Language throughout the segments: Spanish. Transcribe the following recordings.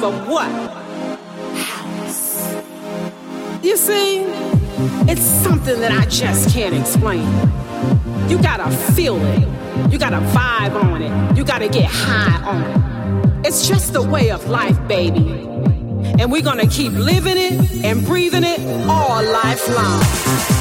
For what? House. You see, it's something that I just can't explain. You gotta feel it, you gotta vibe on it, you gotta get high on it. It's just the way of life, baby. And we're gonna keep living it and breathing it all life long.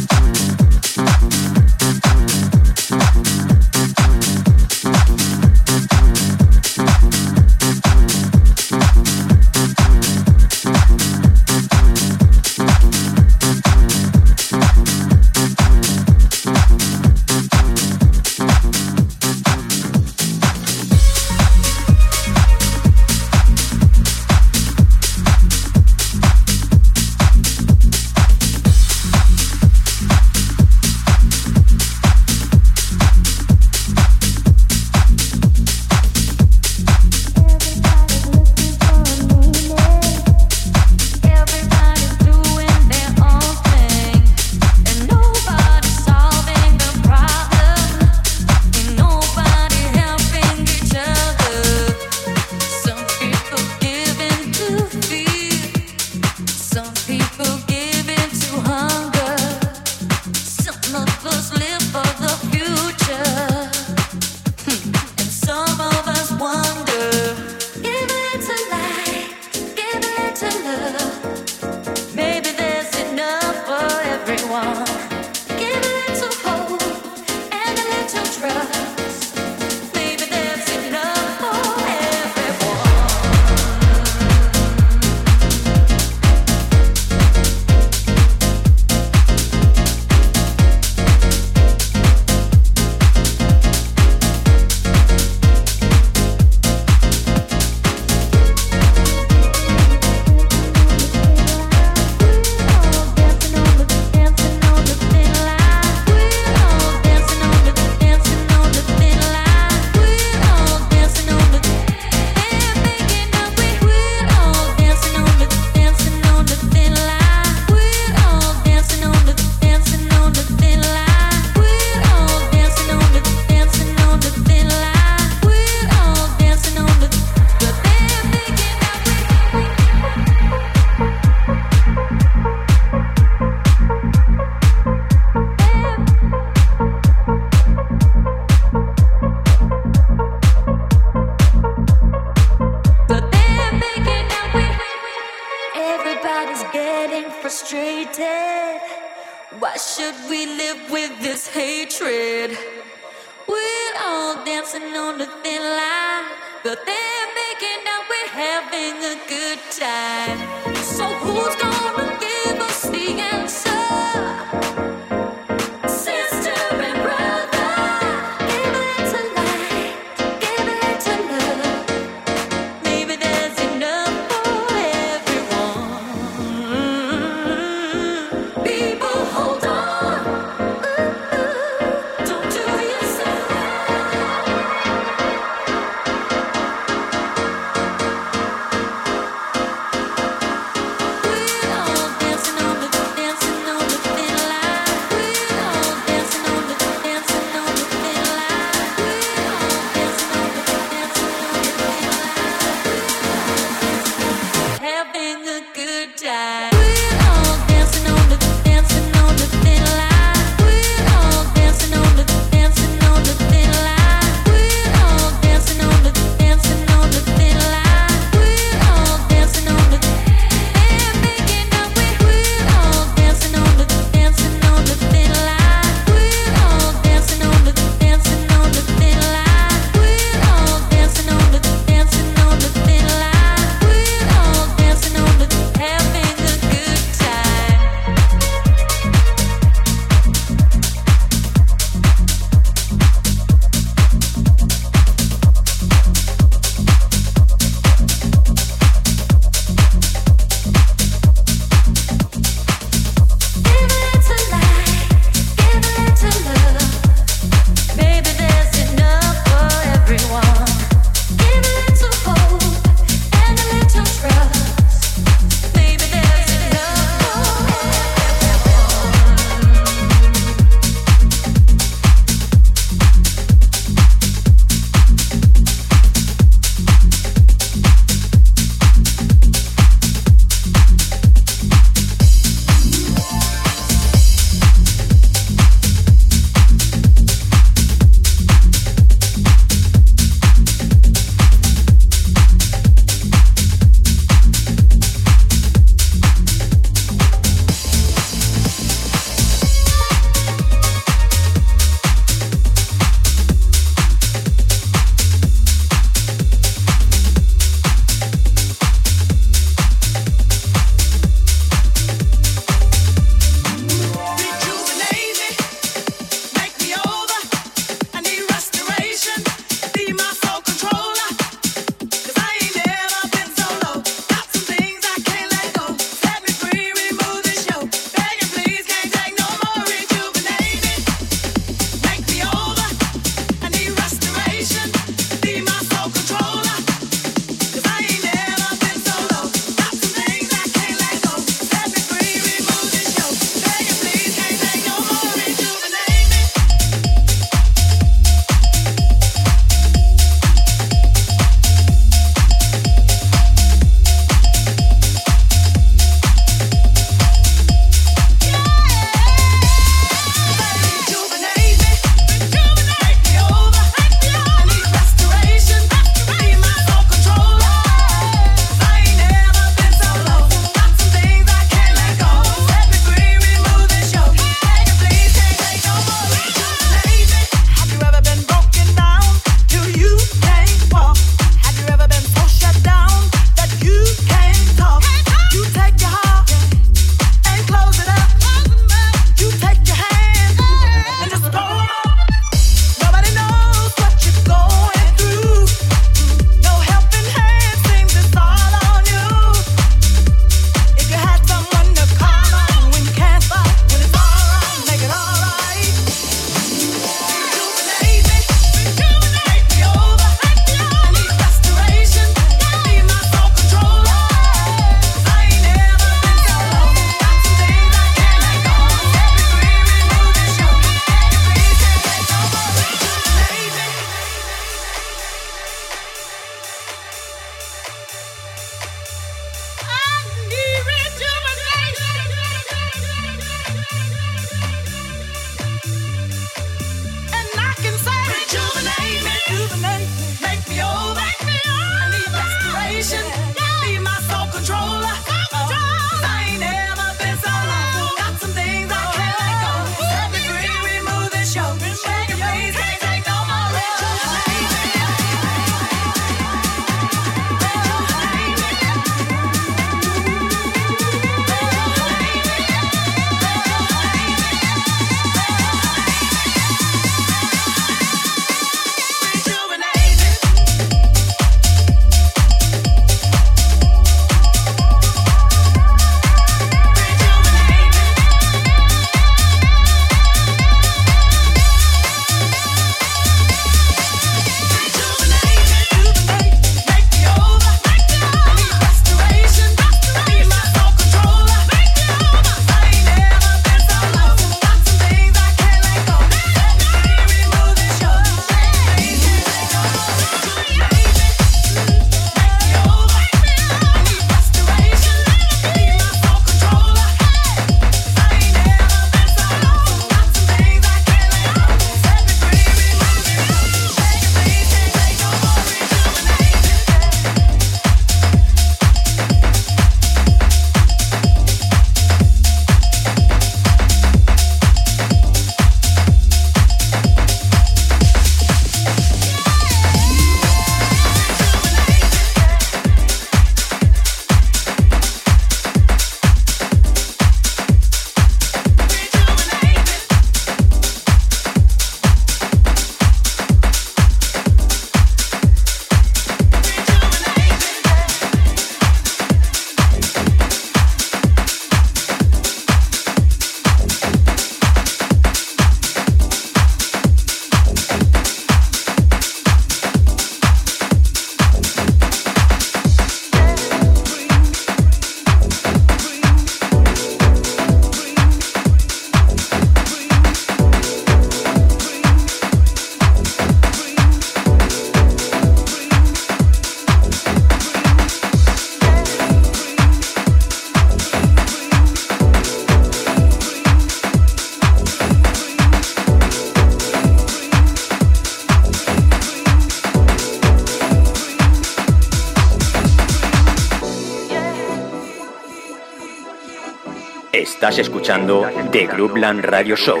Estás escuchando The Groupland Radio Show.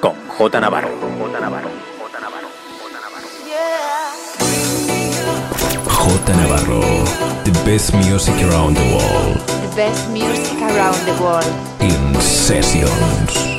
Con J Navarro. J Navarro. The best music around the world. The best music around the world. In sessions.